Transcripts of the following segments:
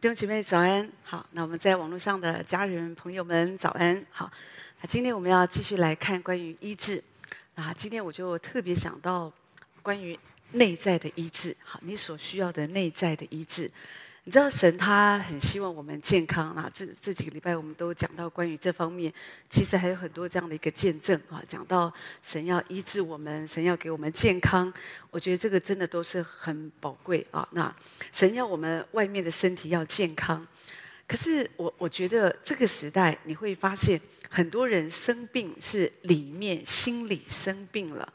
弟兄姐妹早安，好，那我们在网络上的家人朋友们早安，好，那今天我们要继续来看关于医治，那今天我就特别想到关于内在的医治，好，你所需要的内在的医治。你知道神他很希望我们健康啊！这这几个礼拜我们都讲到关于这方面，其实还有很多这样的一个见证啊。讲到神要医治我们，神要给我们健康，我觉得这个真的都是很宝贵啊。那神要我们外面的身体要健康，可是我我觉得这个时代你会发现很多人生病是里面心理生病了，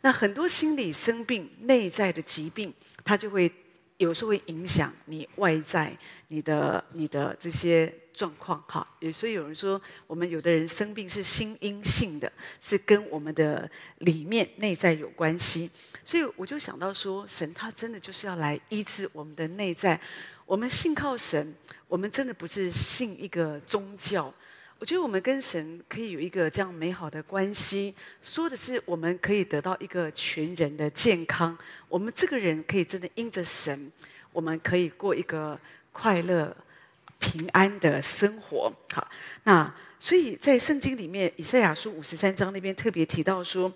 那很多心理生病内在的疾病，它就会。有时候会影响你外在你的你的这些状况哈，所以有人说，我们有的人生病是心因性的，是跟我们的里面内在有关系。所以我就想到说，神他真的就是要来医治我们的内在。我们信靠神，我们真的不是信一个宗教。我觉得我们跟神可以有一个这样美好的关系，说的是我们可以得到一个全人的健康。我们这个人可以真的因着神，我们可以过一个快乐、平安的生活。好，那所以在圣经里面，以赛亚书五十三章那边特别提到说，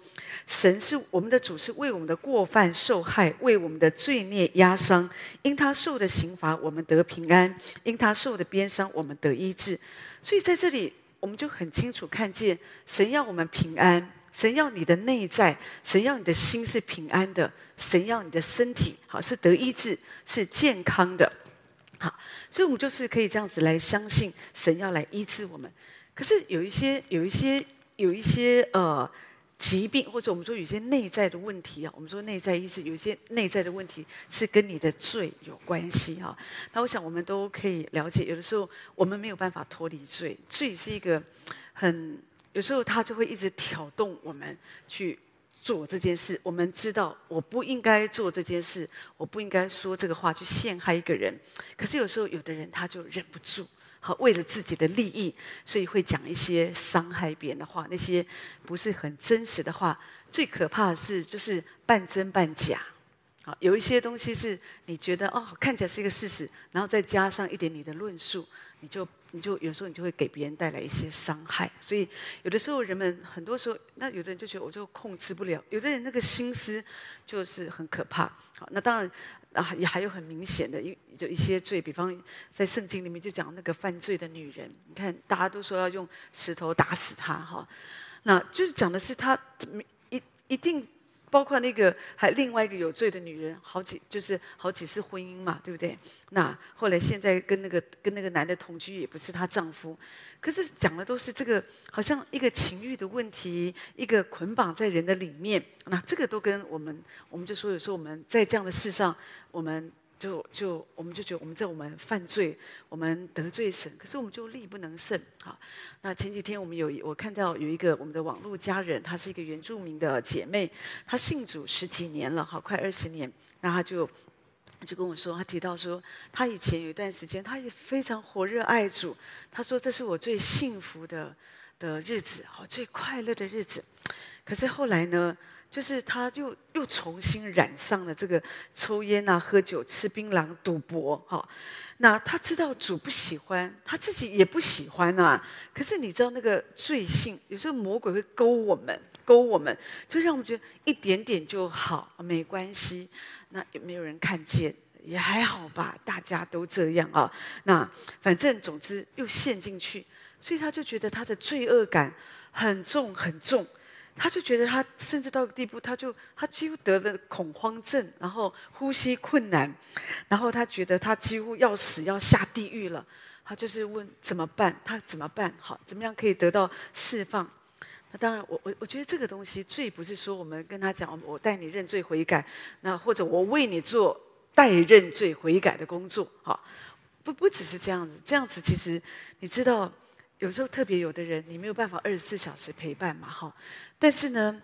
神是我们的主，是为我们的过犯受害，为我们的罪孽压伤。因他受的刑罚，我们得平安；因他受的鞭伤，我们得医治。所以在这里，我们就很清楚看见，神要我们平安，神要你的内在，神要你的心是平安的，神要你的身体好是得医治，是健康的。好，所以我们就是可以这样子来相信，神要来医治我们。可是有一些，有一些，有一些呃。疾病，或者我们说有些内在的问题啊，我们说内在医治，有些内在的问题是跟你的罪有关系哈。那我想我们都可以了解，有的时候我们没有办法脱离罪，罪是一个很有时候他就会一直挑动我们去做这件事。我们知道我不应该做这件事，我不应该说这个话去陷害一个人，可是有时候有的人他就忍不住。好，为了自己的利益，所以会讲一些伤害别人的话，那些不是很真实的话。最可怕的是，就是半真半假。好，有一些东西是你觉得哦，看起来是一个事实，然后再加上一点你的论述，你就你就有时候你就会给别人带来一些伤害。所以有的时候人们很多时候，那有的人就觉得我就控制不了，有的人那个心思就是很可怕。好，那当然。啊，也还有很明显的一就一些罪，比方在圣经里面就讲那个犯罪的女人，你看大家都说要用石头打死她哈，那就是讲的是她一一定。包括那个还另外一个有罪的女人，好几就是好几次婚姻嘛，对不对？那后来现在跟那个跟那个男的同居，也不是她丈夫，可是讲的都是这个，好像一个情欲的问题，一个捆绑在人的里面。那这个都跟我们，我们就说有时候我们在这样的事上，我们。就就我们就觉得我们在我们犯罪，我们得罪神，可是我们就力不能胜。好，那前几天我们有我看到有一个我们的网络家人，她是一个原住民的姐妹，她信主十几年了，好快二十年。那她就就跟我说，她提到说，她以前有一段时间，她也非常火热爱主。她说这是我最幸福的的日子，好最快乐的日子。可是后来呢？就是他又又重新染上了这个抽烟啊、喝酒、吃槟榔、赌博，哈。那他知道主不喜欢，他自己也不喜欢啊。可是你知道那个罪性，有时候魔鬼会勾我们，勾我们，就让我们觉得一点点就好，没关系。那也没有人看见？也还好吧，大家都这样啊。那反正总之又陷进去，所以他就觉得他的罪恶感很重很重。他就觉得他甚至到个地步，他就他几乎得了恐慌症，然后呼吸困难，然后他觉得他几乎要死要下地狱了。他就是问怎么办？他怎么办？好，怎么样可以得到释放？那当然，我我我觉得这个东西罪不是说我们跟他讲，我带你认罪悔改，那或者我为你做代认罪悔改的工作，好，不不只是这样子，这样子其实你知道。有时候特别有的人，你没有办法二十四小时陪伴嘛，哈。但是呢，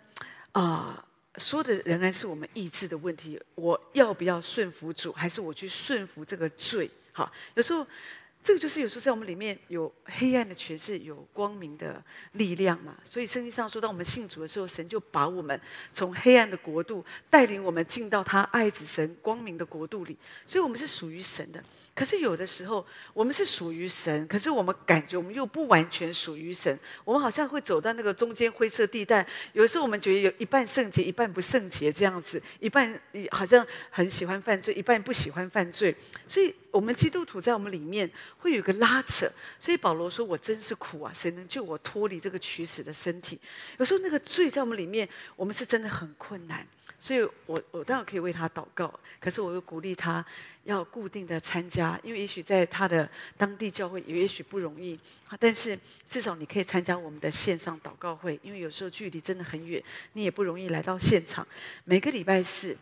啊、说的仍然是我们意志的问题。我要不要顺服主，还是我去顺服这个罪？哈，有时候这个就是有时候在我们里面有黑暗的权势，有光明的力量嘛。所以圣经上说，当我们信主的时候，神就把我们从黑暗的国度带领我们进到他爱子神光明的国度里。所以我们是属于神的。可是有的时候，我们是属于神，可是我们感觉我们又不完全属于神。我们好像会走到那个中间灰色地带。有的时候我们觉得有一半圣洁，一半不圣洁这样子，一半好像很喜欢犯罪，一半不喜欢犯罪。所以，我们基督徒在我们里面会有个拉扯。所以保罗说：“我真是苦啊！谁能救我脱离这个取死的身体？”有时候那个罪在我们里面，我们是真的很困难。所以我我当然可以为他祷告，可是我又鼓励他要固定的参加，因为也许在他的当地教会也许不容易，但是至少你可以参加我们的线上祷告会，因为有时候距离真的很远，你也不容易来到现场。每个礼拜四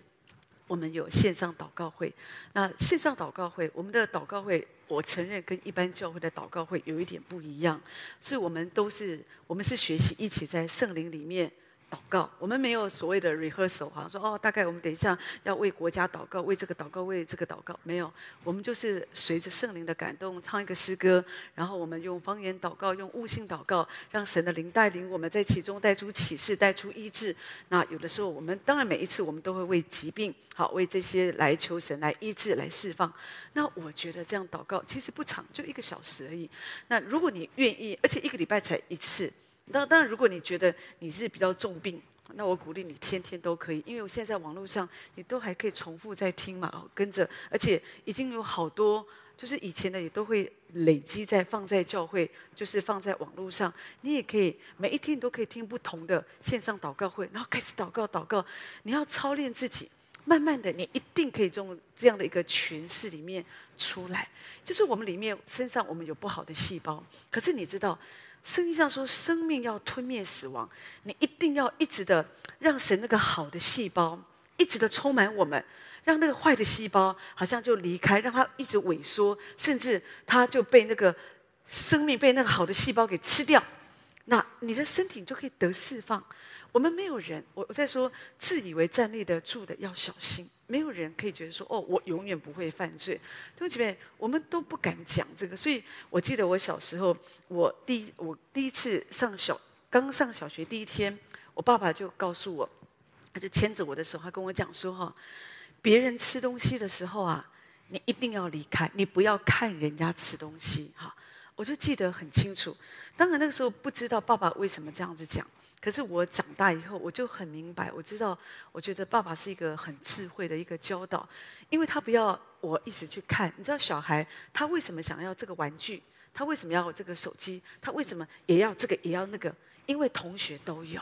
我们有线上祷告会，那线上祷告会，我们的祷告会，我承认跟一般教会的祷告会有一点不一样，是我们都是我们是学习一起在圣灵里面。祷告，我们没有所谓的 rehearsal，好像说哦，大概我们等一下要为国家祷告，为这个祷告，为这个祷告，没有，我们就是随着圣灵的感动唱一个诗歌，然后我们用方言祷告，用悟性祷告，让神的灵带领我们在其中带出启示，带出医治。那有的时候，我们当然每一次我们都会为疾病，好为这些来求神来医治、来释放。那我觉得这样祷告其实不长，就一个小时而已。那如果你愿意，而且一个礼拜才一次。那当然，如果你觉得你是比较重病，那我鼓励你天天都可以，因为我现在在网络上，你都还可以重复在听嘛，跟着，而且已经有好多，就是以前的也都会累积在放在教会，就是放在网络上，你也可以每一天你都可以听不同的线上祷告会，然后开始祷告祷告，你要操练自己，慢慢的你一定可以从这样的一个诠释里面出来，就是我们里面身上我们有不好的细胞，可是你知道。圣经上说，生命要吞灭死亡，你一定要一直的让神那个好的细胞一直的充满我们，让那个坏的细胞好像就离开，让它一直萎缩，甚至它就被那个生命被那个好的细胞给吃掉，那你的身体就可以得释放。我们没有人，我我在说，自以为站立得住的要小心。没有人可以觉得说，哦，我永远不会犯罪。对不起，我们都不敢讲这个。所以我记得我小时候，我第一我第一次上小，刚上小学第一天，我爸爸就告诉我，他就牵着我的手，他跟我讲说，哈，别人吃东西的时候啊，你一定要离开，你不要看人家吃东西，哈。我就记得很清楚。当然那个时候不知道爸爸为什么这样子讲。可是我长大以后，我就很明白，我知道，我觉得爸爸是一个很智慧的一个教导，因为他不要我一直去看。你知道小孩他为什么想要这个玩具？他为什么要这个手机？他为什么也要这个也要那个？因为同学都有，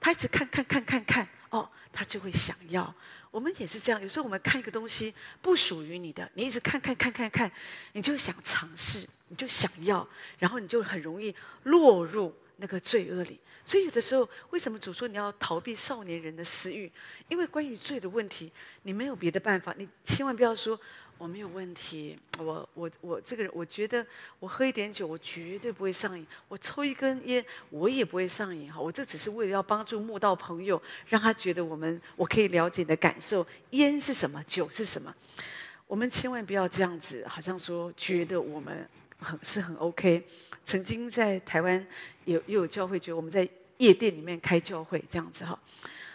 他一直看看看看看，哦，他就会想要。我们也是这样，有时候我们看一个东西不属于你的，你一直看看看看看，你就想尝试，你就想要，然后你就很容易落入那个罪恶里。所以有的时候，为什么主说你要逃避少年人的私欲？因为关于罪的问题，你没有别的办法。你千万不要说我没有问题，我我我这个人，我觉得我喝一点酒，我绝对不会上瘾；我抽一根烟，我也不会上瘾。哈，我这只是为了要帮助慕道朋友，让他觉得我们我可以了解你的感受。烟是什么？酒是什么？我们千万不要这样子，好像说觉得我们。很是很 OK，曾经在台湾有又有教会觉得我们在夜店里面开教会这样子哈，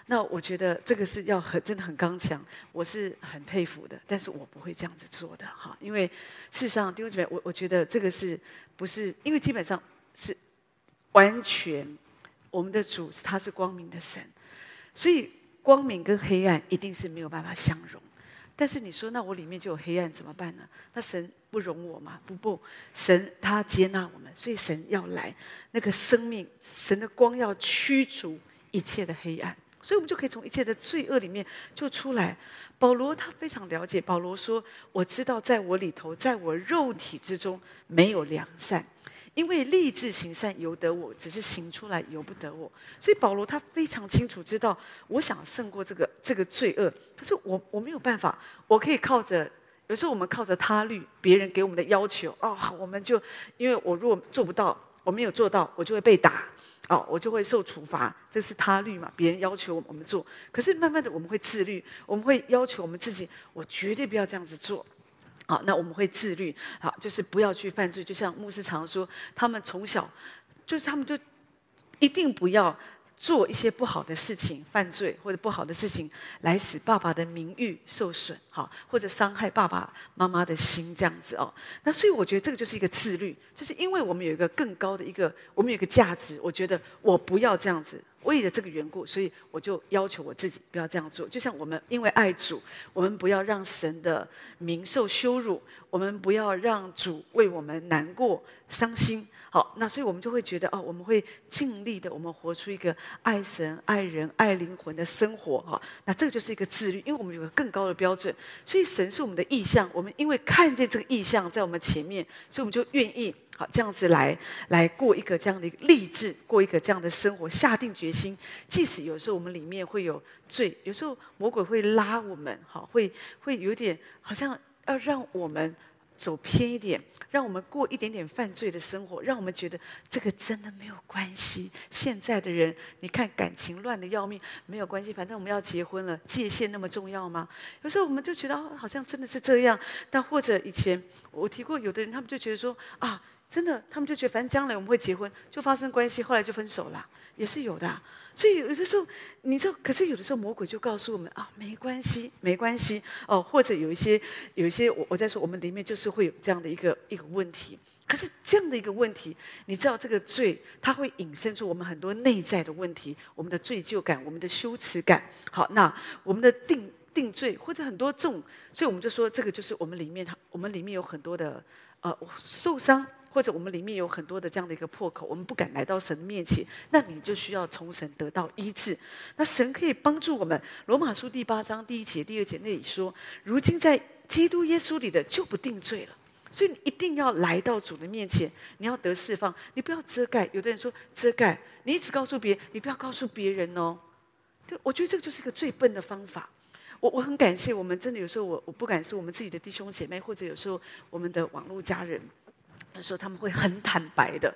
那我觉得这个是要很真的很刚强，我是很佩服的，但是我不会这样子做的哈，因为事实上弟兄姊妹，我我觉得这个是不是因为基本上是完全我们的主他是光明的神，所以光明跟黑暗一定是没有办法相容。但是你说，那我里面就有黑暗怎么办呢？那神不容我吗？不不，神他接纳我们，所以神要来，那个生命，神的光要驱逐一切的黑暗，所以我们就可以从一切的罪恶里面就出来。保罗他非常了解，保罗说：“我知道在我里头，在我肉体之中没有良善。”因为立志行善由得我，只是行出来由不得我。所以保罗他非常清楚知道，我想胜过这个这个罪恶，可是我我没有办法。我可以靠着，有时候我们靠着他律，别人给我们的要求哦，我们就因为我如果做不到，我没有做到，我就会被打哦，我就会受处罚。这是他律嘛？别人要求我们做，可是慢慢的我们会自律，我们会要求我们自己，我绝对不要这样子做。好，那我们会自律，好，就是不要去犯罪。就像牧师常说，他们从小就是他们就一定不要做一些不好的事情，犯罪或者不好的事情，来使爸爸的名誉受损，好，或者伤害爸爸妈妈的心，这样子哦。那所以我觉得这个就是一个自律，就是因为我们有一个更高的一个，我们有一个价值，我觉得我不要这样子，为了这个缘故，所以我就要求我自己不要这样做。就像我们因为爱主，我们不要让神的名受羞辱，我们不要让主为我们难过、伤心。好，那所以我们就会觉得哦，我们会尽力的，我们活出一个爱神、爱人、爱灵魂的生活哈。那这个就是一个自律，因为我们有个更高的标准，所以神是我们的意向。我们因为看见这个意向在我们前面，所以我们就愿意好这样子来来过一个这样的一个励志，过一个这样的生活，下定决心。即使有时候我们里面会有罪，有时候魔鬼会拉我们，好，会会有点好像要让我们。走偏一点，让我们过一点点犯罪的生活，让我们觉得这个真的没有关系。现在的人，你看感情乱的要命，没有关系，反正我们要结婚了，界限那么重要吗？有时候我们就觉得好像真的是这样。但或者以前我提过，有的人他们就觉得说啊，真的，他们就觉得反正将来我们会结婚，就发生关系，后来就分手了，也是有的。所以有的时候，你知道，可是有的时候魔鬼就告诉我们啊，没关系，没关系哦，或者有一些，有一些，我我在说，我们里面就是会有这样的一个一个问题。可是这样的一个问题，你知道，这个罪它会引申出我们很多内在的问题，我们的罪疚感，我们的羞耻感。好，那我们的定定罪或者很多这种，所以我们就说，这个就是我们里面，我们里面有很多的呃受伤。或者我们里面有很多的这样的一个破口，我们不敢来到神的面前，那你就需要从神得到医治。那神可以帮助我们。罗马书第八章第一节、第二节那里说：“如今在基督耶稣里的就不定罪了。”所以你一定要来到主的面前，你要得释放，你不要遮盖。有的人说遮盖，你一直告诉别人，你不要告诉别人哦。对，我觉得这个就是一个最笨的方法。我我很感谢我们，真的有时候我我不敢说我们自己的弟兄姐妹，或者有时候我们的网络家人。那时候他们会很坦白的，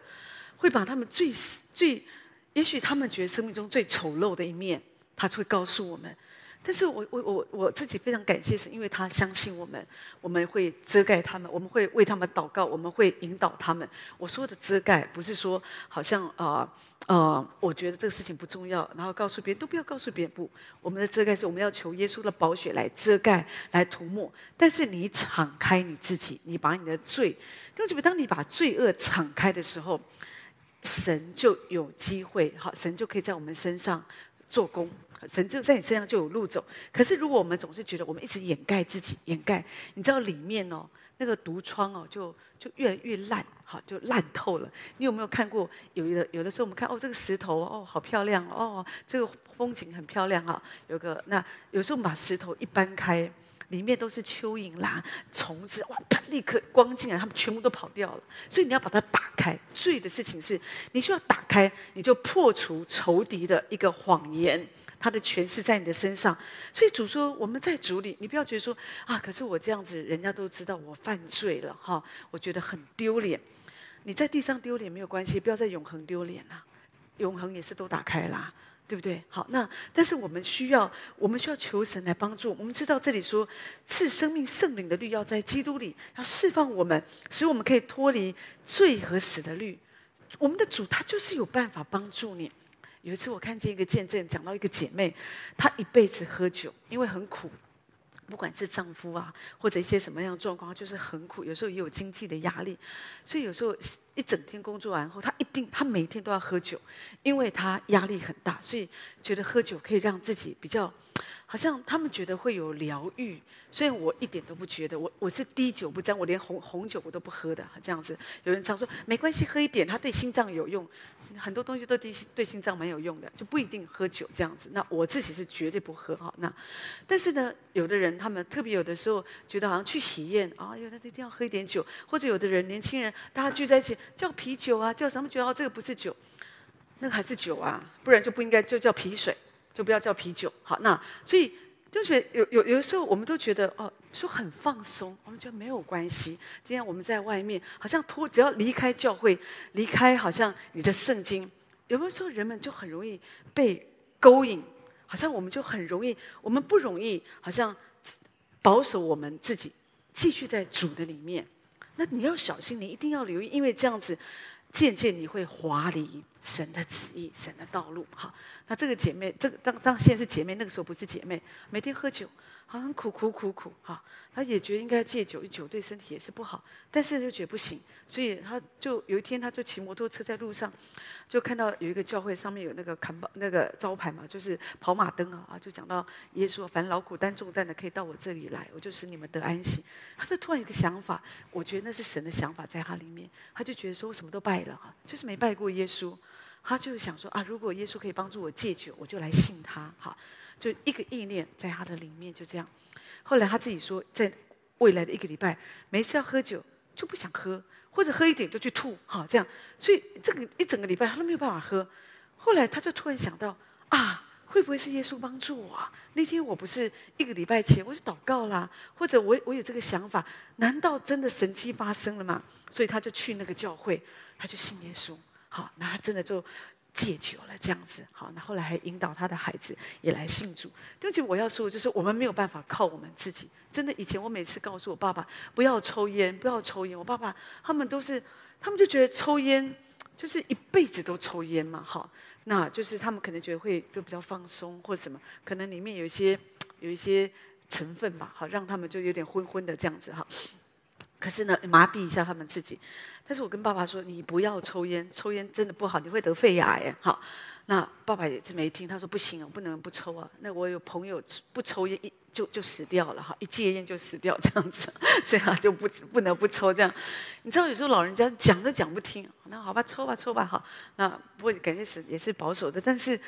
会把他们最最，也许他们觉得生命中最丑陋的一面，他就会告诉我们。但是我我我我自己非常感谢是，因为他相信我们，我们会遮盖他们，我们会为他们祷告，我们会引导他们。我说的遮盖，不是说好像啊呃，呃，我觉得这个事情不重要，然后告诉别人都不要告诉别人。不，我们的遮盖是我们要求耶稣的宝血来遮盖、来涂抹。但是你敞开你自己，你把你的罪，就比如当你把罪恶敞开的时候，神就有机会，好，神就可以在我们身上做工。神就在你身上就有路走，可是如果我们总是觉得我们一直掩盖自己，掩盖，你知道里面哦，那个毒疮哦，就就越来越烂，好，就烂透了。你有没有看过？有的有的时候我们看哦，这个石头哦，好漂亮哦，这个风景很漂亮哈。有个那有时候我们把石头一搬开，里面都是蚯蚓啦、虫子，哇，它立刻光进来，它们全部都跑掉了。所以你要把它打开。罪的事情是，你需要打开，你就破除仇敌的一个谎言。他的权势在你的身上，所以主说我们在主里，你不要觉得说啊，可是我这样子，人家都知道我犯罪了哈，我觉得很丢脸。你在地上丢脸没有关系，不要在永恒丢脸啊，永恒也是都打开啦，对不对？好，那但是我们需要，我们需要求神来帮助。我们知道这里说赐生命圣灵的律要在基督里，要释放我们，使我们可以脱离罪和死的律。我们的主他就是有办法帮助你。有一次我看见一个见证，讲到一个姐妹，她一辈子喝酒，因为很苦，不管是丈夫啊，或者一些什么样的状况，就是很苦。有时候也有经济的压力，所以有时候一整天工作完后，他一定他每天都要喝酒，因为他压力很大，所以觉得喝酒可以让自己比较。好像他们觉得会有疗愈，虽然我一点都不觉得，我我是滴酒不沾，我连红红酒我都不喝的，这样子。有人常说没关系，喝一点，它对心脏有用，很多东西都对对心脏蛮有用的，就不一定喝酒这样子。那我自己是绝对不喝哈。那但是呢，有的人他们特别有的时候觉得好像去喜宴啊，有的一定要喝一点酒，或者有的人年轻人大家聚在一起叫啤酒啊，叫什么酒啊？这个不是酒，那个还是酒啊，不然就不应该就叫啤水。就不要叫啤酒，好，那所以就觉得有有有的时候我们都觉得哦，说很放松，我们觉得没有关系。今天我们在外面，好像脱只要离开教会，离开好像你的圣经，有没有时候人们就很容易被勾引？好像我们就很容易，我们不容易，好像保守我们自己，继续在主的里面。那你要小心，你一定要留意，因为这样子。渐渐你会滑离神的旨意、神的道路。好，那这个姐妹，这个当当现在是姐妹，那个时候不是姐妹，每天喝酒。好像苦苦苦苦哈，他也觉得应该戒酒，酒对身体也是不好，但是又觉得不行，所以他就有一天他就骑摩托车在路上，就看到有一个教会上面有那个砍那个招牌嘛，就是跑马灯啊啊，就讲到耶稣，凡劳苦担重担的可以到我这里来，我就使你们得安息。他就突然有个想法，我觉得那是神的想法在他里面，他就觉得说我什么都拜了哈，就是没拜过耶稣，他就想说啊，如果耶稣可以帮助我戒酒，我就来信他哈。就一个意念在他的里面，就这样。后来他自己说，在未来的一个礼拜，每次要喝酒就不想喝，或者喝一点就去吐，好这样。所以这个一整个礼拜他都没有办法喝。后来他就突然想到啊，会不会是耶稣帮助我啊？那天我不是一个礼拜前我就祷告啦，或者我我有这个想法，难道真的神迹发生了吗？所以他就去那个教会，他就信耶稣。好，那他真的就。戒酒了，这样子好。那后来还引导他的孩子也来信主。而且我要说，就是我们没有办法靠我们自己。真的，以前我每次告诉我爸爸不要抽烟，不要抽烟，我爸爸他们都是，他们就觉得抽烟就是一辈子都抽烟嘛，好，那就是他们可能觉得会就比较放松或什么，可能里面有一些有一些成分吧，好，让他们就有点昏昏的这样子哈。可是呢，麻痹一下他们自己。但是我跟爸爸说：“你不要抽烟，抽烟真的不好，你会得肺癌。”好，那爸爸也是没听，他说：“不行，我不能不抽啊。”那我有朋友不抽烟一就就死掉了哈，一戒烟就死掉这样子，所以他就不不能不抽这样。你知道有时候老人家讲都讲不听，那好吧，抽吧抽吧好。那不过感觉是也是保守的，但是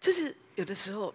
就是有的时候。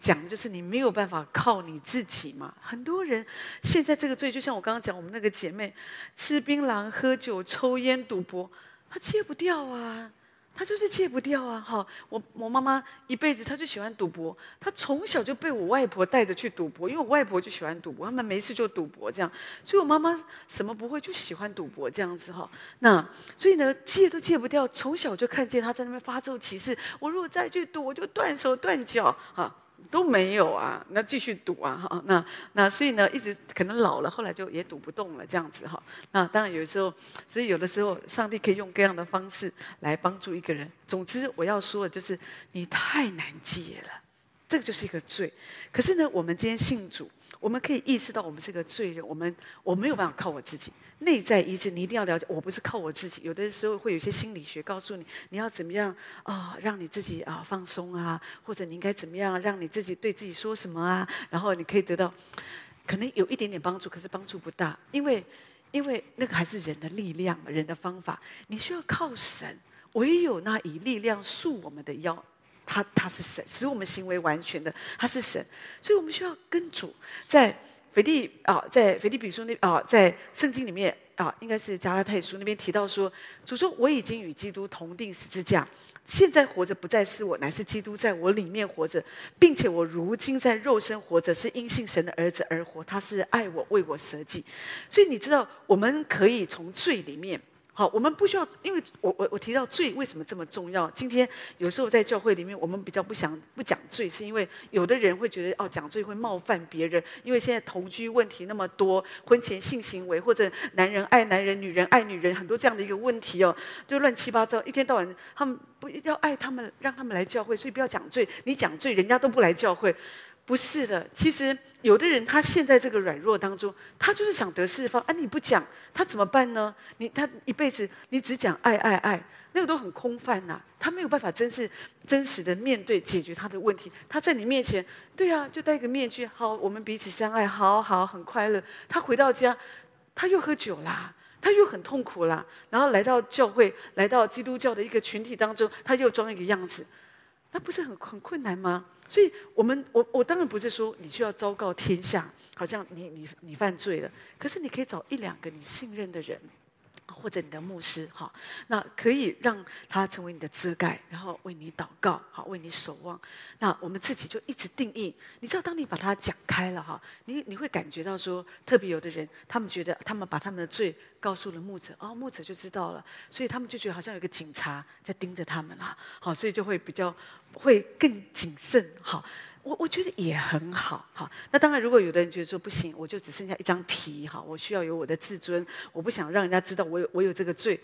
讲的就是你没有办法靠你自己嘛？很多人现在这个罪，就像我刚刚讲，我们那个姐妹吃槟榔、喝酒、抽烟、赌博，她戒不掉啊，她就是戒不掉啊。好，我我妈妈一辈子她就喜欢赌博，她从小就被我外婆带着去赌博，因为我外婆就喜欢赌博，他们没事就赌博这样，所以我妈妈什么不会就喜欢赌博这样子哈。那所以呢，戒都戒不掉，从小就看见她在那边发咒起誓，我如果再去赌，我就断手断脚哈。都没有啊，那继续赌啊，哈，那那所以呢，一直可能老了，后来就也赌不动了，这样子哈。那当然有时候，所以有的时候，上帝可以用各样的方式来帮助一个人。总之，我要说的就是，你太难戒了，这个就是一个罪。可是呢，我们今天信主。我们可以意识到我们是个罪人，我们我没有办法靠我自己。内在医治，你一定要了解，我不是靠我自己。有的时候会有些心理学告诉你，你要怎么样啊、让你自己啊放松啊，或者你应该怎么样让你自己对自己说什么啊，然后你可以得到，可能有一点点帮助，可是帮助不大，因为因为那个还是人的力量，人的方法，你需要靠神，唯有那以力量束我们的腰。他他是神，使我们行为完全的，他是神，所以我们需要跟主在腓立啊，在腓立比书那啊，在圣经里面啊，应该是加拉太书那边提到说，主说我已经与基督同钉十字架，现在活着不再是我，乃是基督在我里面活着，并且我如今在肉身活着，是因信神的儿子而活，他是爱我，为我舍己，所以你知道，我们可以从罪里面。好，我们不需要，因为我我我提到罪为什么这么重要？今天有时候在教会里面，我们比较不想不讲罪，是因为有的人会觉得哦，讲罪会冒犯别人。因为现在同居问题那么多，婚前性行为或者男人爱男人、女人爱女人，很多这样的一个问题哦，就乱七八糟，一天到晚他们不要爱他们，让他们来教会，所以不要讲罪。你讲罪，人家都不来教会。不是的，其实有的人他陷在这个软弱当中，他就是想得释放。啊，你不讲，他怎么办呢？你他一辈子你只讲爱爱爱，那个都很空泛呐、他没有办法真是真实的面对解决他的问题。他在你面前，对啊，就戴个面具，好，我们彼此相爱，好好很快乐。他回到家，他又喝酒啦，他又很痛苦啦。然后来到教会，来到基督教的一个群体当中，他又装一个样子。那不是很很困难吗？所以，我们我我当然不是说你需要昭告天下，好像你你你犯罪了。可是你可以找一两个你信任的人。或者你的牧师，哈，那可以让他成为你的遮盖，然后为你祷告，好，为你守望。那我们自己就一直定义，你知道，当你把它讲开了，哈，你你会感觉到说，特别有的人，他们觉得他们把他们的罪告诉了牧者，哦，牧者就知道了，所以他们就觉得好像有个警察在盯着他们啦，好，所以就会比较会更谨慎，好。我我觉得也很好，哈。那当然，如果有的人觉得说不行，我就只剩下一张皮，哈，我需要有我的自尊，我不想让人家知道我有我有这个罪，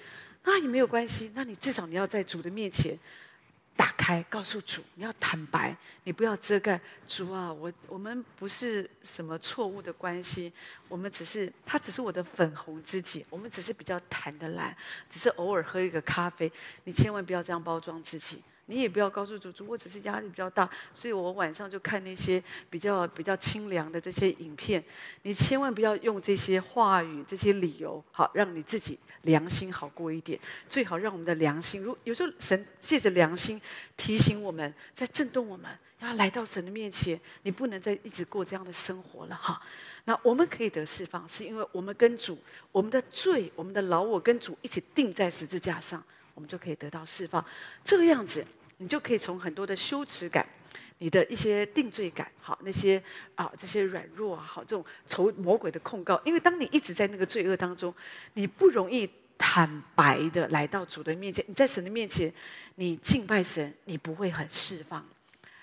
那也没有关系。那你至少你要在主的面前打开，告诉主，你要坦白，你不要遮盖。主啊，我我们不是什么错误的关系，我们只是他只是我的粉红知己，我们只是比较谈得来，只是偶尔喝一个咖啡，你千万不要这样包装自己。你也不要告诉主主，我只是压力比较大，所以我晚上就看那些比较比较清凉的这些影片。你千万不要用这些话语、这些理由，好让你自己良心好过一点。最好让我们的良心，如有时候神借着良心提醒我们，在震动我们，要来到神的面前。你不能再一直过这样的生活了哈。那我们可以得释放，是因为我们跟主，我们的罪、我们的老我跟主一起钉在十字架上。我们就可以得到释放，这个样子，你就可以从很多的羞耻感、你的一些定罪感，好那些啊这些软弱啊，好这种仇魔鬼的控告，因为当你一直在那个罪恶当中，你不容易坦白的来到主的面前，你在神的面前，你敬拜神，你不会很释放，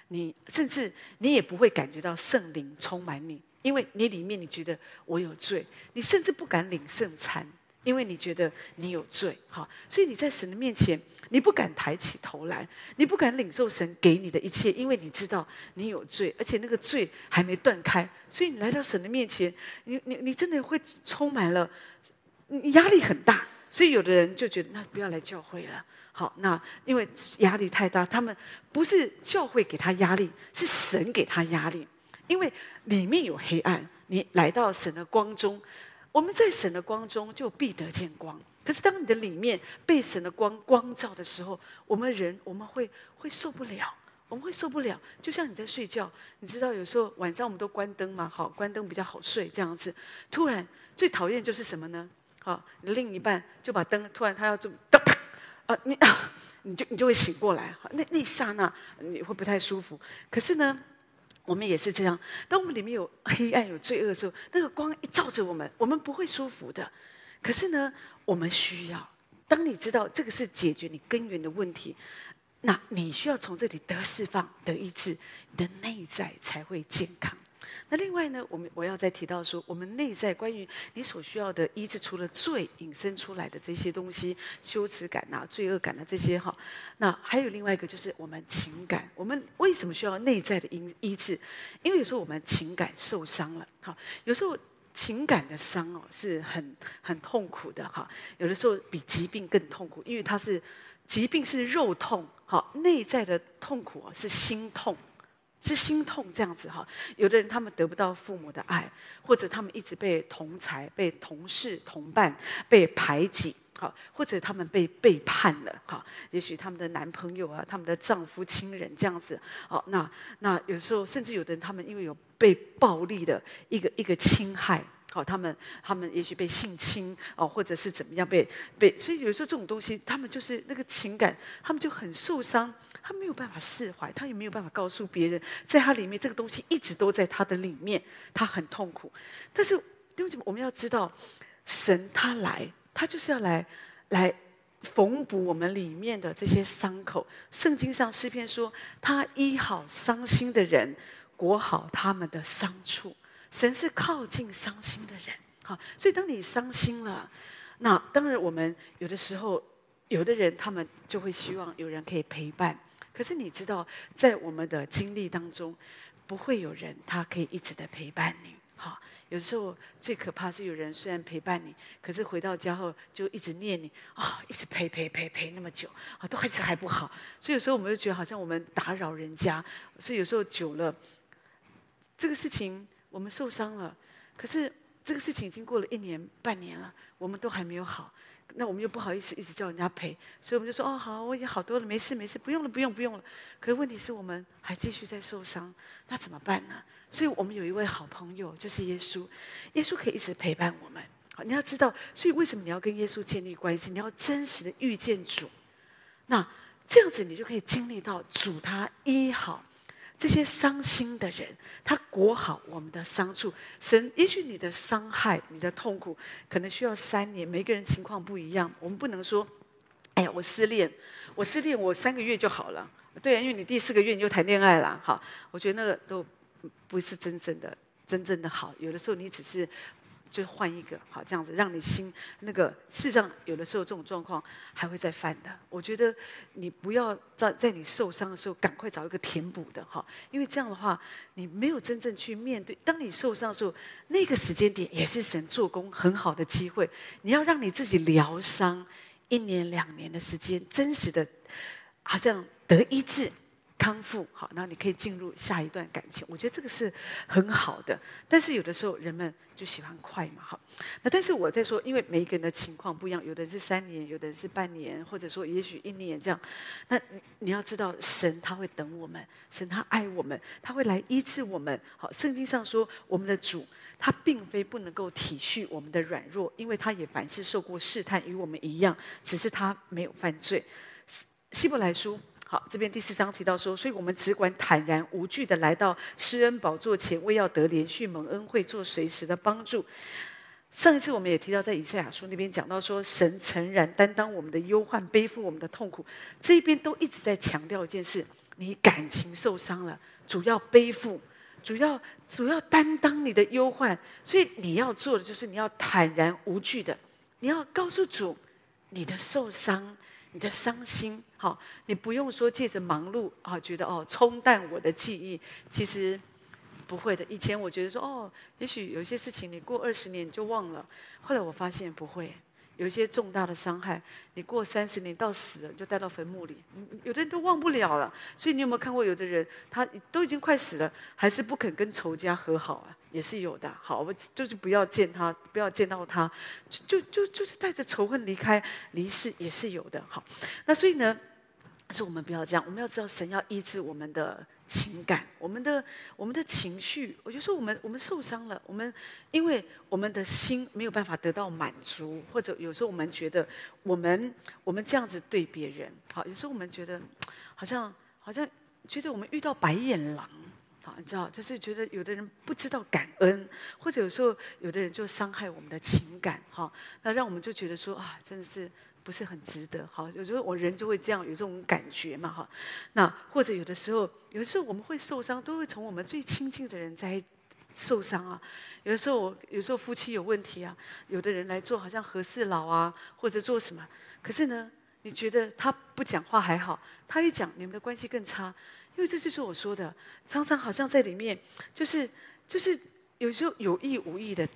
你甚至你也不会感觉到圣灵充满你，因为你里面你觉得我有罪，你甚至不敢领圣餐。因为你觉得你有罪，好，所以你在神的面前，你不敢抬起头来，你不敢领受神给你的一切，因为你知道你有罪，而且那个罪还没断开，所以你来到神的面前，你你你真的会充满了，你压力很大，所以有的人就觉得那不要来教会了，好，那因为压力太大，他们不是教会给他压力，是神给他压力，因为里面有黑暗，你来到神的光中。我们在神的光中就必得见光。可是当你的里面被神的光光照的时候，我们人我们会会受不了，我们会受不了。就像你在睡觉，你知道有时候晚上我们都关灯嘛，好，关灯比较好睡这样子。突然最讨厌就是什么呢？好，你的另一半就把灯突然他要就啪啪啊，你啊，你就你就会醒过来。那那一刹那你会不太舒服。可是呢？我们也是这样，当我们里面有黑暗、有罪恶的时候，那个光一照着我们，我们不会舒服的。可是呢，我们需要。当你知道这个是解决你根源的问题，那你需要从这里得释放、得医治，你的内在才会健康。那另外呢，我们我要再提到说，我们内在关于你所需要的医治，除了罪引申出来的这些东西，羞耻感呐、罪恶感呐、这些哈，那还有另外一个就是我们情感。我们为什么需要内在的医医治？因为有时候我们情感受伤了，哈，有时候情感的伤哦是很很痛苦的哈，有的时候比疾病更痛苦，因为它是疾病是肉痛，哈，内在的痛苦哦是心痛。是心痛这样子哈，有的人他们得不到父母的爱，或者他们一直被同才、被同事、同伴被排挤，好，或者他们被背叛了，哈，也许他们的男朋友啊、他们的丈夫、亲人这样子，好，那那有时候甚至有的人他们因为有被暴力的一个一个侵害，好，他们他们也许被性侵哦，或者是怎么样被被，所以有时候这种东西，他们就是那个情感，他们就很受伤。他没有办法释怀，他也没有办法告诉别人，在他里面这个东西一直都在他的里面，他很痛苦。但是，弟兄姐妹，我们要知道，神他来，他就是要来来缝补我们里面的这些伤口。圣经上诗篇说，他医好伤心的人，裹好他们的伤处。神是靠近伤心的人，好，所以当你伤心了，那当然我们有的时候，有的人他们就会希望有人可以陪伴。可是你知道，在我们的经历当中，不会有人他可以一直的陪伴你。哈，有时候最可怕是有人虽然陪伴你，可是回到家后就一直念你啊，一直陪陪陪陪那么久啊，都还是还不好。所以有时候我们就觉得好像我们打扰人家。所以有时候久了，这个事情我们受伤了。可是这个事情已经过了一年半年了，我们都还没有好。那我们又不好意思一直叫人家陪，所以我们就说哦好，我已经好多了，没事没事，不用了不用不用了。可是问题是我们还继续在受伤，那怎么办呢？所以我们有一位好朋友，就是耶稣，耶稣可以一直陪伴我们。你要知道，所以为什么你要跟耶稣建立关系？你要真实的遇见主，那这样子你就可以经历到主他医好。这些伤心的人，他裹好我们的伤处。神，也许你的伤害、你的痛苦，可能需要三年。每个人情况不一样，我们不能说哎呀，我失恋，我失恋，我三个月就好了。对啊，因为你第四个月你就谈恋爱了，好，我觉得那个都不是真正的、真正的好。有的时候你只是。就换一个好，这样子让你心那个，事实上有的时候这种状况还会再犯的。我觉得你不要在在你受伤的时候赶快找一个填补的哈，因为这样的话你没有真正去面对。当你受伤的时候，那个时间点也是神做工很好的机会。你要让你自己疗伤一年两年的时间，真实的，好像得医治。康复好，然后你可以进入下一段感情，我觉得这个是很好的。但是有的时候人们就喜欢快嘛，好。那但是我在说，因为每一个人的情况不一样，有的人是三年，有的人是半年，或者说也许一年这样。那你要知道，神他会等我们，神他爱我们，他会来医治我们。好，圣经上说，我们的主他并非不能够体恤我们的软弱，因为他也凡事受过试探，与我们一样，只是他没有犯罪。希伯来书。好，这边第四章提到说，所以我们只管坦然无惧的来到施恩宝座前，为要得连续蒙恩惠，做随时的帮助。上一次我们也提到，在以赛亚书那边讲到说，神诚然担当我们的忧患，背负我们的痛苦。这一边都一直在强调一件事：你感情受伤了，主要背负，主要主要担当你的忧患。所以你要做的就是你要坦然无惧的，你要告诉主你的受伤。你的伤心，好，你不用说借着忙碌啊，觉得哦冲淡我的记忆，其实不会的。以前我觉得说哦，也许有些事情你过二十年你就忘了，后来我发现不会。有一些重大的伤害，你过三十年到死了，你就带到坟墓里。有的人都忘不了了，所以你有没有看过有的人，他都已经快死了，还是不肯跟仇家和好啊？也是有的。好，我就是不要见他，不要见到他，就就就就是带着仇恨离开离世，也是有的。好，那所以呢，是我们不要这样，我们要知道神要医治我们的。情感，我们的我们的情绪，我就说我们我们受伤了，我们因为我们的心没有办法得到满足，或者有时候我们觉得我们我们这样子对别人，好，有时候我们觉得好像好像觉得我们遇到白眼狼，好，你知道，就是觉得有的人不知道感恩，或者有时候有的人就伤害我们的情感，哈，那让我们就觉得说啊，真的是。不是很值得，好，有时候我人就会这样有这种感觉嘛，哈，那或者有的时候，有的时候我们会受伤，都会从我们最亲近的人在受伤啊。有的时候我，有时候夫妻有问题啊，有的人来做好像和事佬啊，或者做什么，可是呢，你觉得他不讲话还好，他一讲，你们的关系更差，因为这就是我说的，常常好像在里面，就是就是有时候有意无意的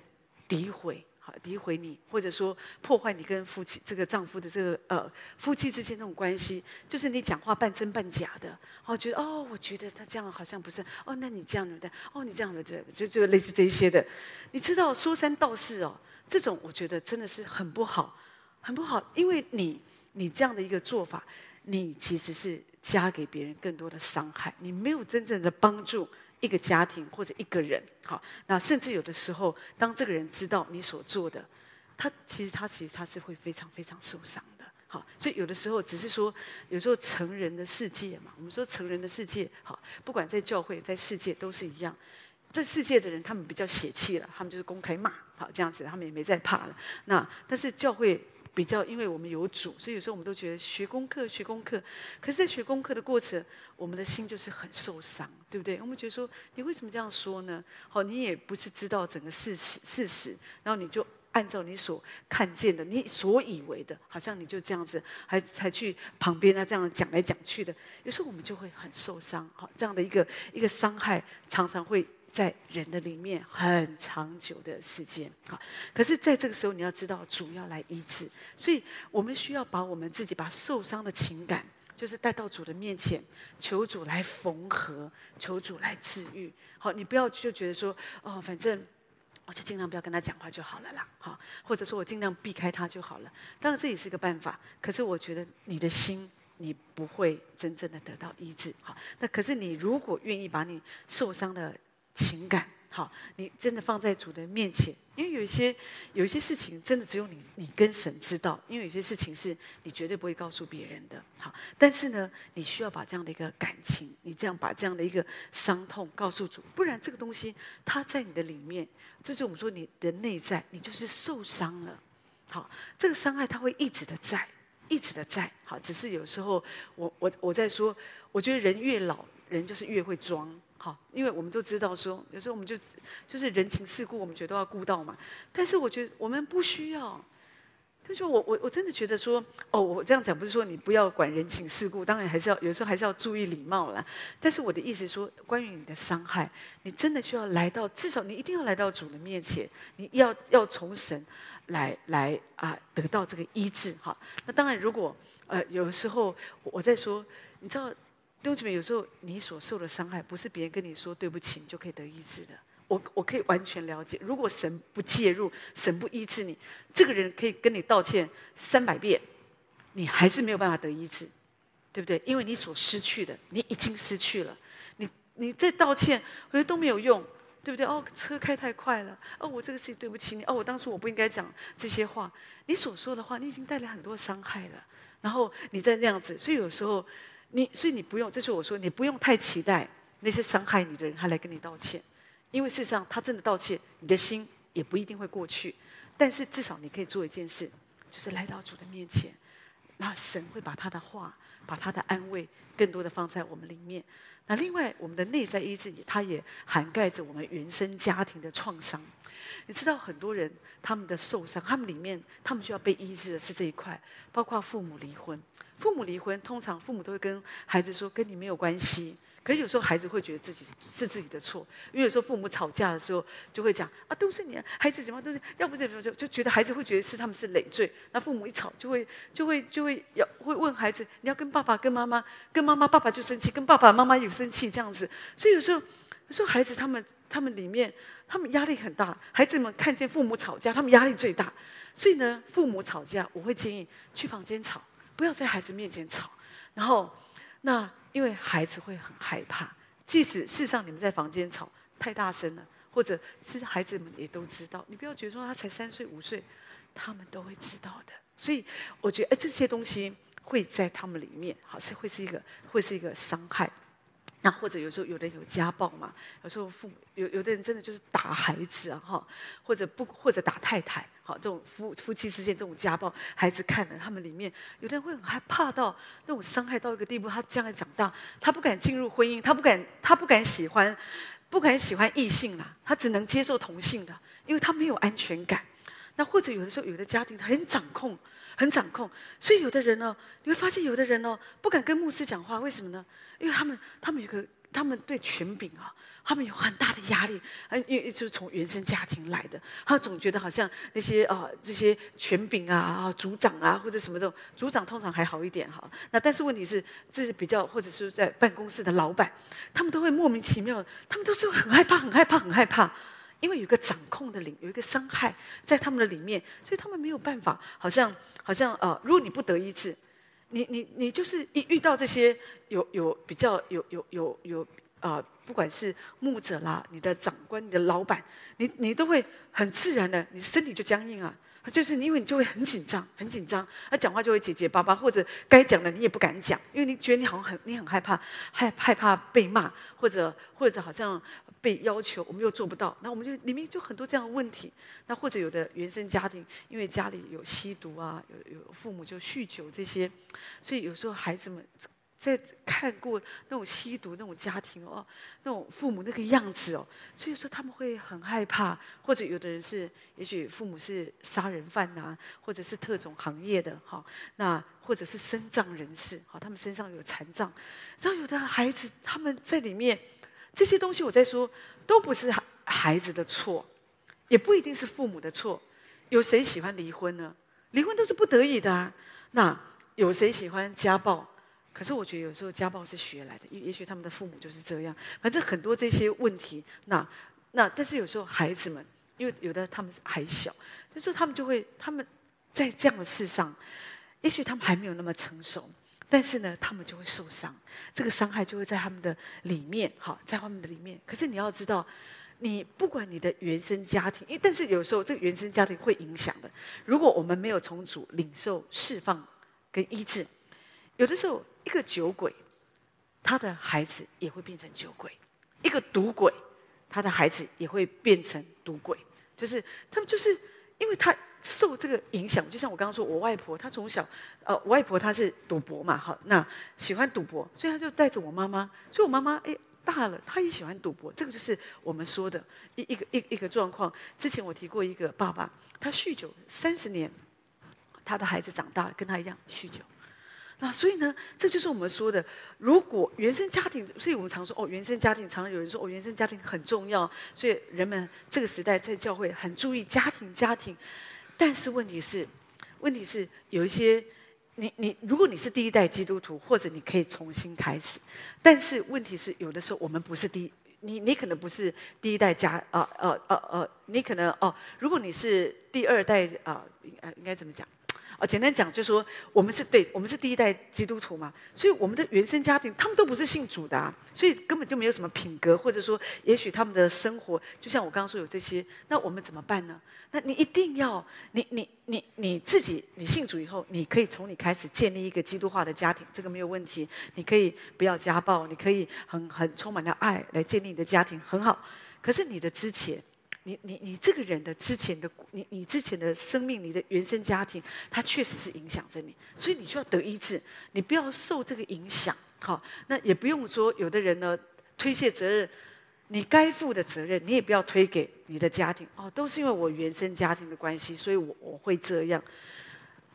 诋毁。诋毁你，或者说破坏你跟夫妻这个丈夫的这个呃夫妻之间那种关系，就是你讲话半真半假的，哦，觉得哦，我觉得他这样好像不是，哦，那你这样的，哦，你这样的，对，就就类似这一些的，你知道说三道四哦，这种我觉得真的是很不好，很不好，因为你你这样的一个做法，你其实是加给别人更多的伤害，你没有真正的帮助。一个家庭或者一个人，好，那甚至有的时候，当这个人知道你所做的，他其实他其实他是会非常非常受伤的，好，所以有的时候只是说，有时候成人的世界嘛，我们说成人的世界，好，不管在教会在世界都是一样，这世界的人他们比较血气了，他们就是公开骂，好这样子，他们也没在怕了，那但是教会。比较，因为我们有主，所以有时候我们都觉得学功课，学功课。可是，在学功课的过程，我们的心就是很受伤，对不对？我们觉得说，你为什么这样说呢？好，你也不是知道整个事实，事实，然后你就按照你所看见的，你所以为的，好像你就这样子，还才去旁边啊这样讲来讲去的。有时候我们就会很受伤，好，这样的一个一个伤害，常常会。在人的里面很长久的时间，好，可是在这个时候你要知道主要来医治，所以我们需要把我们自己把受伤的情感，就是带到主的面前，求主来缝合，求主来治愈。好，你不要就觉得说，哦，反正我就尽量不要跟他讲话就好了啦，好，或者说我尽量避开他就好了。当然这也是一个办法，可是我觉得你的心你不会真正的得到医治。好，那可是你如果愿意把你受伤的。情感好，你真的放在主的面前，因为有一些有一些事情，真的只有你你跟神知道，因为有些事情是你绝对不会告诉别人的。好，但是呢，你需要把这样的一个感情，你这样把这样的一个伤痛告诉主，不然这个东西它在你的里面，这就我们说你的内在，你就是受伤了。好，这个伤害它会一直的在，一直的在。好，只是有时候我我我在说，我觉得人越老，人就是越会装。好，因为我们都知道说，有时候我们就就是人情世故，我们觉得都要顾到嘛。但是我觉得我们不需要。就是我我我真的觉得说，哦，我这样讲不是说你不要管人情世故，当然还是要有时候还是要注意礼貌啦。但是我的意思说，关于你的伤害，你真的需要来到，至少你一定要来到主的面前，你要要从神来来啊得到这个医治哈。那当然，如果呃有时候我在说，你知道，弟兄姊妹，有时候你所受的伤害，不是别人跟你说对不起，你就可以得医治的。我我可以完全了解，如果神不介入，神不医治你，这个人可以跟你道歉三百遍，你还是没有办法得医治，对不对？因为你所失去的，你已经失去了，你你再道歉，我觉得都没有用，对不对？哦，车开太快了，哦，我这个事情对不起你，哦，我当初我不应该讲这些话，你所说的话，你已经带来很多伤害了，然后你再那样子，所以有时候你，所以你不用，这是我说，你不用太期待那些伤害你的人，他来跟你道歉。因为事实上，他真的道歉，你的心也不一定会过去。但是至少你可以做一件事，就是来到主的面前，那神会把他的话、把他的安慰，更多的放在我们里面。那另外，我们的内在医治，它也涵盖着我们原生家庭的创伤。你知道，很多人他们的受伤，他们里面他们需要被医治的是这一块，包括父母离婚。父母离婚，通常父母都会跟孩子说：“跟你没有关系。”可是有时候孩子会觉得自己是自己的错，因为有时候父母吵架的时候就会讲啊，都是你啊，孩子怎么都是，要不是怎么就就觉得孩子会觉得是他们是累赘。那父母一吵就会就会就会要会问孩子，你要跟爸爸跟妈妈跟妈妈爸爸就生气，跟爸爸妈妈有生气这样子。所以有时候有时候孩子他们他们里面他们压力很大，孩子们看见父母吵架，他们压力最大。所以呢，父母吵架，我会建议去房间吵，不要在孩子面前吵。然后那。因为孩子会很害怕，即使事实上你们在房间吵太大声了，或者是孩子们也都知道，你不要觉得说他才三岁五岁，他们都会知道的。所以我觉得，哎，这些东西会在他们里面，好像会是一个，会是一个伤害。那或者有时候有的人有家暴嘛，有时候父母有有的人真的就是打孩子啊，哈，或者不或者打太太，好，这种夫夫妻之间这种家暴，孩子看了他们里面有的人会很害怕到那种伤害到一个地步，他将来长大，他不敢进入婚姻，他不敢他不敢喜欢不敢喜欢异性啦，他只能接受同性的，因为他没有安全感。那或者有的时候有的家庭很掌控，很掌控，所以有的人呢，你会发现有的人呢不敢跟牧师讲话，为什么呢？因为他们，他们有个，他们对权柄啊，他们有很大的压力，因为就是从原生家庭来的，他总觉得好像那些啊这些权柄啊啊组长啊或者什么这种组长通常还好一点哈，那但是问题是这是比较或者是在办公室的老板，他们都会莫名其妙，他们都是很害怕很害怕很害怕，因为有个掌控的领，有一个伤害在他们的里面，所以他们没有办法，好像好像呃，如果你不得医治。你你你就是一遇到这些有有比较有有有有啊、呃，不管是牧者啦，你的长官、你的老板，你你都会很自然的，你身体就僵硬啊，就是因为你就会很紧张，很紧张，他讲话就会结结巴巴，或者该讲的你也不敢讲，因为你觉得你好像很你很害怕，害害怕被骂，或者或者好像。被要求，我们又做不到，那我们就里面就很多这样的问题。那或者有的原生家庭，因为家里有吸毒啊，有有父母就酗酒这些，所以有时候孩子们在看过那种吸毒那种家庭哦，那种父母那个样子哦，所以说他们会很害怕。或者有的人是，也许父母是杀人犯呐、或者是特种行业的哈，那或者是身障人士，哈，他们身上有残障。然后有的孩子他们在里面。这些东西我在说，都不是孩子的错，也不一定是父母的错。有谁喜欢离婚呢？离婚都是不得已的啊。那有谁喜欢家暴？可是我觉得有时候家暴是学来的，也也许他们的父母就是这样。反正很多这些问题，那那但是有时候孩子们，因为有的他们还小，就是他们就会他们在这样的事上，也许他们还没有那么成熟。但是呢，他们就会受伤，这个伤害就会在他们的里面，好，在他们的里面。可是你要知道，你不管你的原生家庭，因为但是有时候这个原生家庭会影响的。如果我们没有从主领受释放跟医治，有的时候一个酒鬼，他的孩子也会变成酒鬼；一个赌鬼，他的孩子也会变成赌鬼。就是他们就是因为他受这个影响，就像我刚刚说，我外婆她从小，呃，我外婆她是赌博嘛，好，那喜欢赌博，所以她就带着我妈妈，所以我妈妈哎大了，她也喜欢赌博，这个就是我们说的一一个一一个状况。之前我提过一个爸爸，他酗酒三十年，他的孩子长大了跟他一样酗酒。那所以呢，这就是我们说的，如果原生家庭，所以我们常说哦，原生家庭，常常有人说哦，原生家庭很重要，所以人们这个时代在教会很注意家庭，家庭。但是问题是，问题是有一些，你你，如果你是第一代基督徒，或者你可以重新开始，但是问题是，有的时候我们不是第一，你你可能不是第一代家，啊呃呃呃，你可能哦，如果你是第二代啊，应呃，应该怎么讲？啊，简单讲，就是说我们是对，我们是第一代基督徒嘛，所以我们的原生家庭他们都不是信主的啊，所以根本就没有什么品格，或者说，也许他们的生活就像我刚刚说有这些，那我们怎么办呢？那你一定要，你你你你自己，你信主以后，你可以从你开始建立一个基督化的家庭，这个没有问题。你可以不要家暴，你可以很很充满了爱来建立你的家庭，很好。可是你的之前。你你你这个人的之前的你你之前的生命，你的原生家庭，它确实是影响着你，所以你需要得医治，你不要受这个影响。好，那也不用说有的人呢推卸责任，你该负的责任，你也不要推给你的家庭。哦，都是因为我原生家庭的关系，所以我我会这样。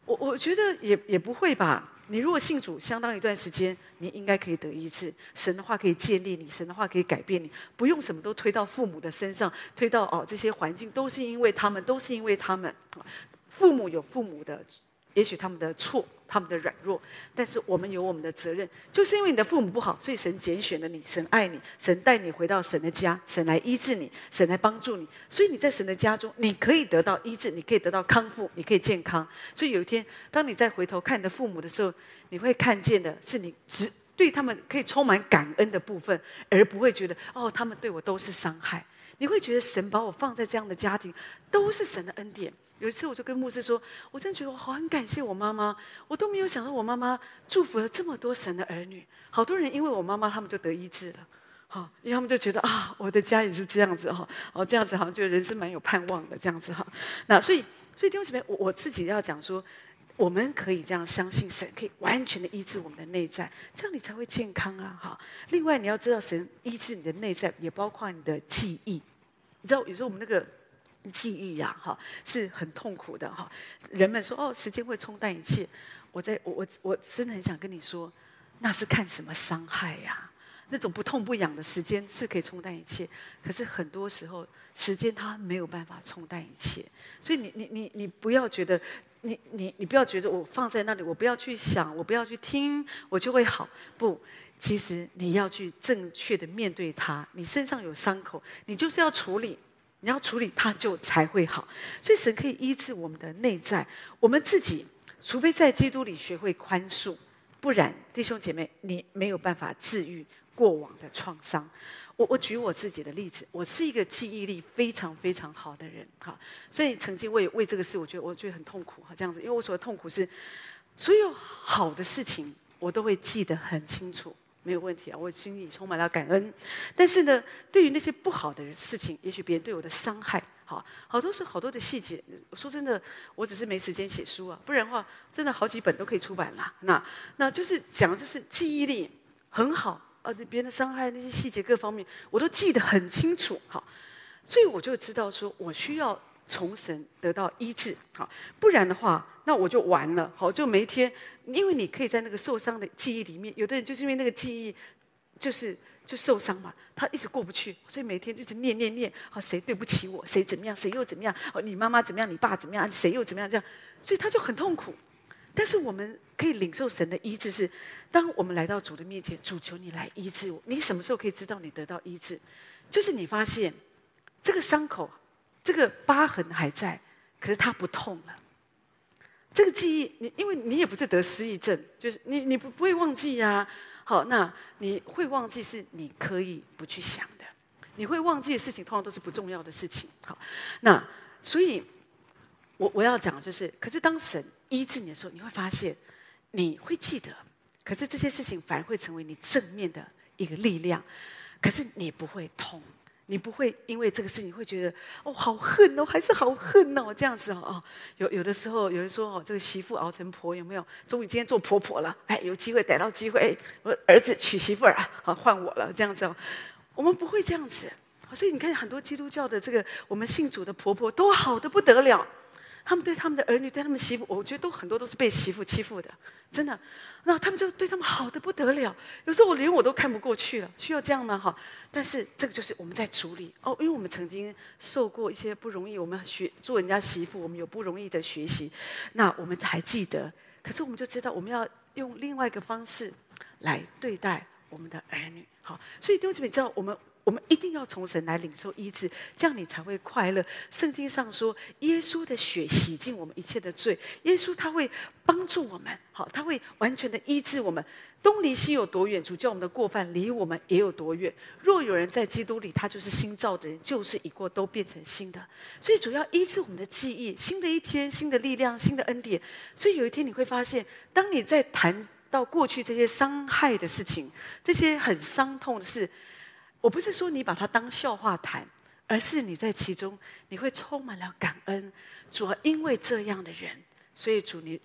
我我觉得也也不会吧。你如果信主相当一段时间，你应该可以得医治。神的话可以建立你，神的话可以改变你，不用什么都推到父母的身上，推到哦这些环境都是因为他们，都是因为他们。父母有父母的。也许他们的错，他们的软弱，但是我们有我们的责任。就是因为你的父母不好，所以神拣选了你，神爱你，神带你回到神的家，神来医治你，神来帮助你。所以你在神的家中，你可以得到医治，你可以得到康复，你可以健康。所以有一天，当你再回头看你的父母的时候，你会看见的是你只对他们可以充满感恩的部分，而不会觉得哦，他们对我都是伤害。你会觉得神把我放在这样的家庭，都是神的恩典。有一次，我就跟牧师说：“我真的觉得我好很感谢我妈妈，我都没有想到我妈妈祝福了这么多神的儿女。好多人因为我妈妈，他们就得医治了，哈，因为他们就觉得啊，我的家也是这样子哈，哦，这样子好像觉得人生蛮有盼望的这样子哈。那所以，所以弟兄姊妹，我我自己要讲说，我们可以这样相信神可以完全的医治我们的内在，这样你才会健康啊，哈。另外，你要知道神医治你的内在，也包括你的记忆。你知道，有时候我们那个。记忆呀，哈，是很痛苦的哈。人们说哦，时间会冲淡一切。我在我我我真的很想跟你说，那是看什么伤害呀？那种不痛不痒的时间是可以冲淡一切，可是很多时候时间它没有办法冲淡一切。所以你你你你不要觉得，你你你不要觉得我放在那里，我不要去想，我不要去听，我就会好。不，其实你要去正确的面对它。你身上有伤口，你就是要处理。你要处理它，就才会好。所以神可以医治我们的内在。我们自己，除非在基督里学会宽恕，不然，弟兄姐妹，你没有办法治愈过往的创伤。我我举我自己的例子，我是一个记忆力非常非常好的人，哈。所以曾经为为这个事，我觉得我觉得很痛苦，哈，这样子，因为我所谓痛苦是，所有好的事情我都会记得很清楚。没有问题啊，我心里充满了感恩。但是呢，对于那些不好的事情，也许别人对我的伤害，好，好多是好多的细节。说真的，我只是没时间写书啊，不然的话，真的好几本都可以出版了。那那就是讲，就是记忆力很好啊，对别人的伤害那些细节各方面，我都记得很清楚。好，所以我就知道说我需要从神得到医治。好，不然的话，那我就完了。好，就每一天。因为你可以在那个受伤的记忆里面，有的人就是因为那个记忆，就是就受伤嘛，他一直过不去，所以每天一直念念念，好，谁对不起我，谁怎么样，谁又怎么样，哦，你妈妈怎么样，你爸怎么样，谁又怎么样，这样，所以他就很痛苦。但是我们可以领受神的医治是，当我们来到主的面前，主求你来医治我。你什么时候可以知道你得到医治？就是你发现这个伤口，这个疤痕还在，可是它不痛了。这个记忆，你因为你也不是得失忆症，就是你你不不会忘记呀、啊。好，那你会忘记是你可以不去想的，你会忘记的事情通常都是不重要的事情。好，那所以，我我要讲就是，可是当神医治你的时候，你会发现你会记得，可是这些事情反而会成为你正面的一个力量，可是你不会痛，你不会因为这个事情会觉得哦好恨哦，还是好恨哦这样子哦。有有的时候有人说哦，这个媳妇熬成婆有没有？终于今天做婆婆了，哎，有机会逮到机会，我儿子娶媳妇儿啊，好换我了这样子哦。我们不会这样子，所以你看很多基督教的这个我们信主的婆婆都好的不得了。他们对他们的儿女，对他们媳妇，我觉得都很多都是被媳妇欺负的，真的。那他们就对他们好的不得了，有时候我连我都看不过去了，需要这样吗？哈，但是这个就是我们在处理哦，因为我们曾经受过一些不容易，我们学做人家媳妇，我们有不容易的学习，那我们还记得。可是我们就知道，我们要用另外一个方式来对待我们的儿女。好，所以弟兄姊妹知道我们。我们一定要从神来领受医治，这样你才会快乐。圣经上说，耶稣的血洗净我们一切的罪，耶稣他会帮助我们，好，他会完全的医治我们。东离西有多远，主叫我们的过犯离我们也有多远。若有人在基督里，他就是新造的人，旧事已过，都变成新的。所以主要医治我们的记忆，新的一天，新的力量，新的恩典。所以有一天你会发现，当你在谈到过去这些伤害的事情，这些很伤痛的事。我不是说你把它当笑话谈，而是你在其中，你会充满了感恩。主要因为这样的人，所以主你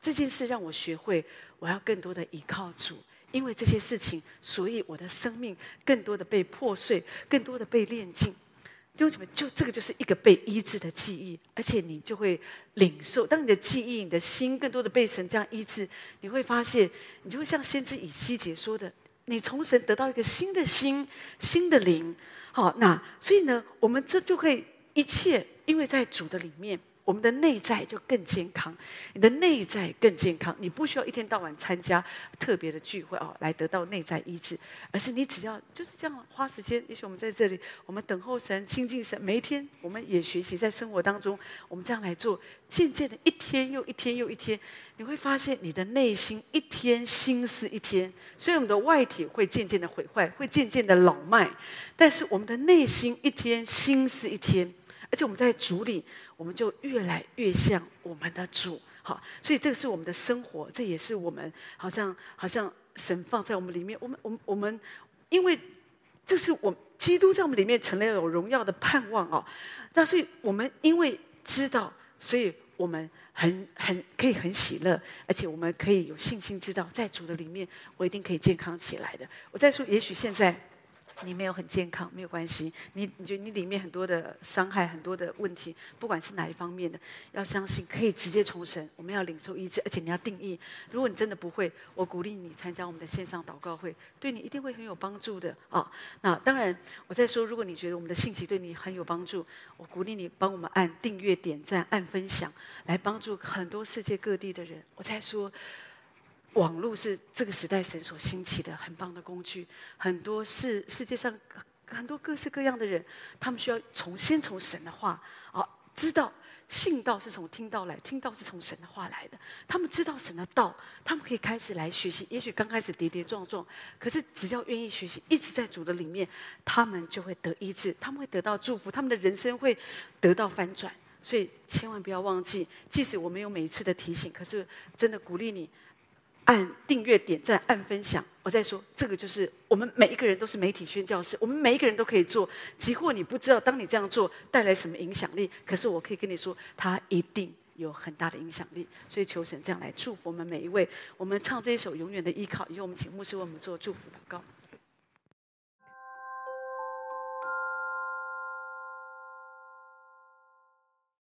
这件事让我学会，我要更多的依靠主。因为这些事情，所以我的生命更多的被破碎，更多的被炼净。弟兄姊妹，就这个就是一个被医治的记忆，而且你就会领受。当你的记忆、你的心更多的被神这样医治，你会发现，你就会像先知以西结说的。你从神得到一个新的心、新的灵，好，那所以呢，我们这就会一切，因为在主的里面。我们的内在就更健康，你的内在更健康，你不需要一天到晚参加特别的聚会哦，来得到内在医治，而是你只要就是这样花时间。也许我们在这里，我们等候神、亲近神，每一天我们也学习在生活当中，我们这样来做，渐渐的一天又一天又一天，你会发现你的内心一天心思一天，所以我们的外体会渐渐的毁坏，会渐渐的老迈，但是我们的内心一天心思一天。而且我们在主里，我们就越来越像我们的主，好，所以这个是我们的生活，这也是我们好像好像神放在我们里面，我们我们我们，因为这是我基督在我们里面成了有荣耀的盼望哦，那所以我们因为知道，所以我们很很可以很喜乐，而且我们可以有信心知道，在主的里面，我一定可以健康起来的。我再说，也许现在。你没有很健康，没有关系。你你觉得你里面很多的伤害，很多的问题，不管是哪一方面的，要相信可以直接重生。我们要领受医治，而且你要定义。如果你真的不会，我鼓励你参加我们的线上祷告会，对你一定会很有帮助的啊、那当然，我在说，如果你觉得我们的信息对你很有帮助，我鼓励你帮我们按订阅、点赞、按分享，来帮助很多世界各地的人。我在说。网络是这个时代神所兴起的很棒的工具，很多世世界上很多各式各样的人，他们需要从先从神的话啊，知道信道是从听到来，听道是从神的话来的。他们知道神的道，他们可以开始来学习。也许刚开始跌跌撞撞，可是只要愿意学习，一直在主的里面，他们就会得医治，他们会得到祝福，他们的人生会得到翻转。所以千万不要忘记，即使我没有每一次的提醒，可是真的鼓励你。按订阅、点赞、按分享。我再说，这个就是我们每一个人都是媒体宣教士，我们每一个人都可以做。即或你不知道，当你这样做带来什么影响力，可是我可以跟你说，它一定有很大的影响力。所以求神这样来祝福我们每一位。我们唱这一首《永远的依靠》，以后我们请牧师为我们做祝福祷告。